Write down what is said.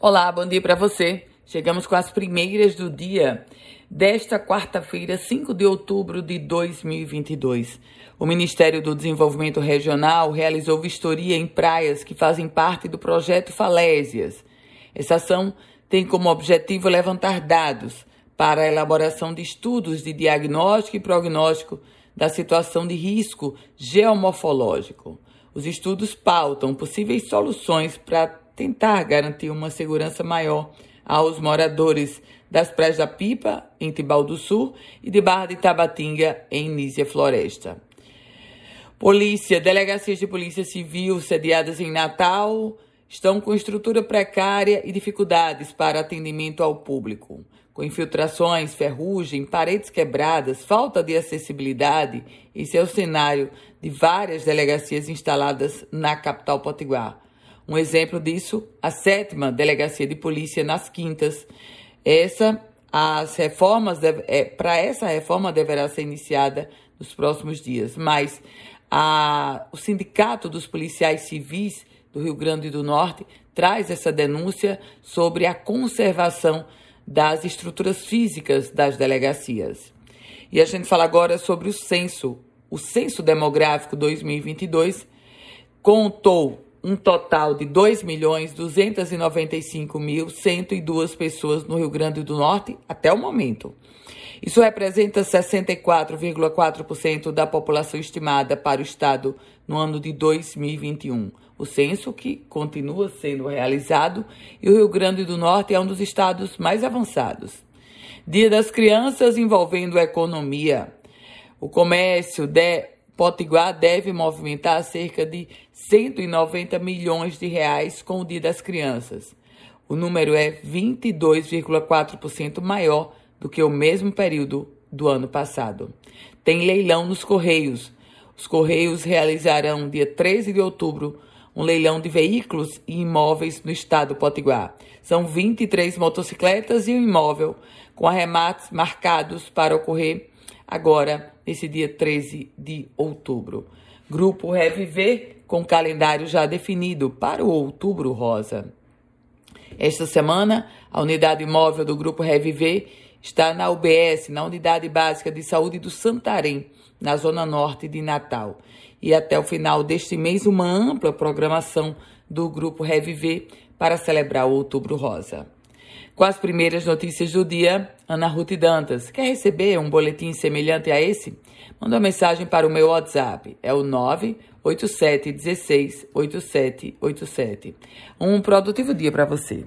Olá, bom dia para você. Chegamos com as primeiras do dia desta quarta-feira, 5 de outubro de 2022. O Ministério do Desenvolvimento Regional realizou vistoria em praias que fazem parte do projeto Falésias. Essa ação tem como objetivo levantar dados para a elaboração de estudos de diagnóstico e prognóstico da situação de risco geomorfológico. Os estudos pautam possíveis soluções para tentar garantir uma segurança maior aos moradores das praias da Pipa, em Tibau do Sul, e de Barra de Tabatinga, em Nísia Floresta. Polícia, delegacias de polícia civil sediadas em Natal estão com estrutura precária e dificuldades para atendimento ao público. Com infiltrações, ferrugem, paredes quebradas, falta de acessibilidade, esse é o cenário de várias delegacias instaladas na capital potiguar. Um exemplo disso, a sétima delegacia de polícia nas Quintas. Essa, as reformas, é, para essa reforma deverá ser iniciada nos próximos dias, mas a, o Sindicato dos Policiais Civis do Rio Grande do Norte traz essa denúncia sobre a conservação das estruturas físicas das delegacias. E a gente fala agora sobre o censo. O Censo Demográfico 2022 contou um total de 2.295.102 pessoas no Rio Grande do Norte até o momento. Isso representa 64,4% da população estimada para o estado no ano de 2021. O censo que continua sendo realizado e o Rio Grande do Norte é um dos estados mais avançados. Dia das Crianças envolvendo economia. O comércio de Potiguar deve movimentar cerca de 190 milhões de reais com o Dia das Crianças. O número é 22,4% maior do que o mesmo período do ano passado. Tem leilão nos Correios. Os Correios realizarão, dia 13 de outubro, um leilão de veículos e imóveis no estado do Potiguar. São 23 motocicletas e um imóvel, com arremates marcados para ocorrer agora, nesse dia 13 de outubro. Grupo Reviver, com calendário já definido para o outubro rosa. Esta semana, a unidade móvel do Grupo Reviver está na UBS, na Unidade Básica de Saúde do Santarém, na Zona Norte de Natal. E até o final deste mês, uma ampla programação do Grupo Reviver para celebrar o Outubro Rosa. Com as primeiras notícias do dia, Ana Ruth Dantas. Quer receber um boletim semelhante a esse? Manda uma mensagem para o meu WhatsApp. É o 987168787. Um produtivo dia para você.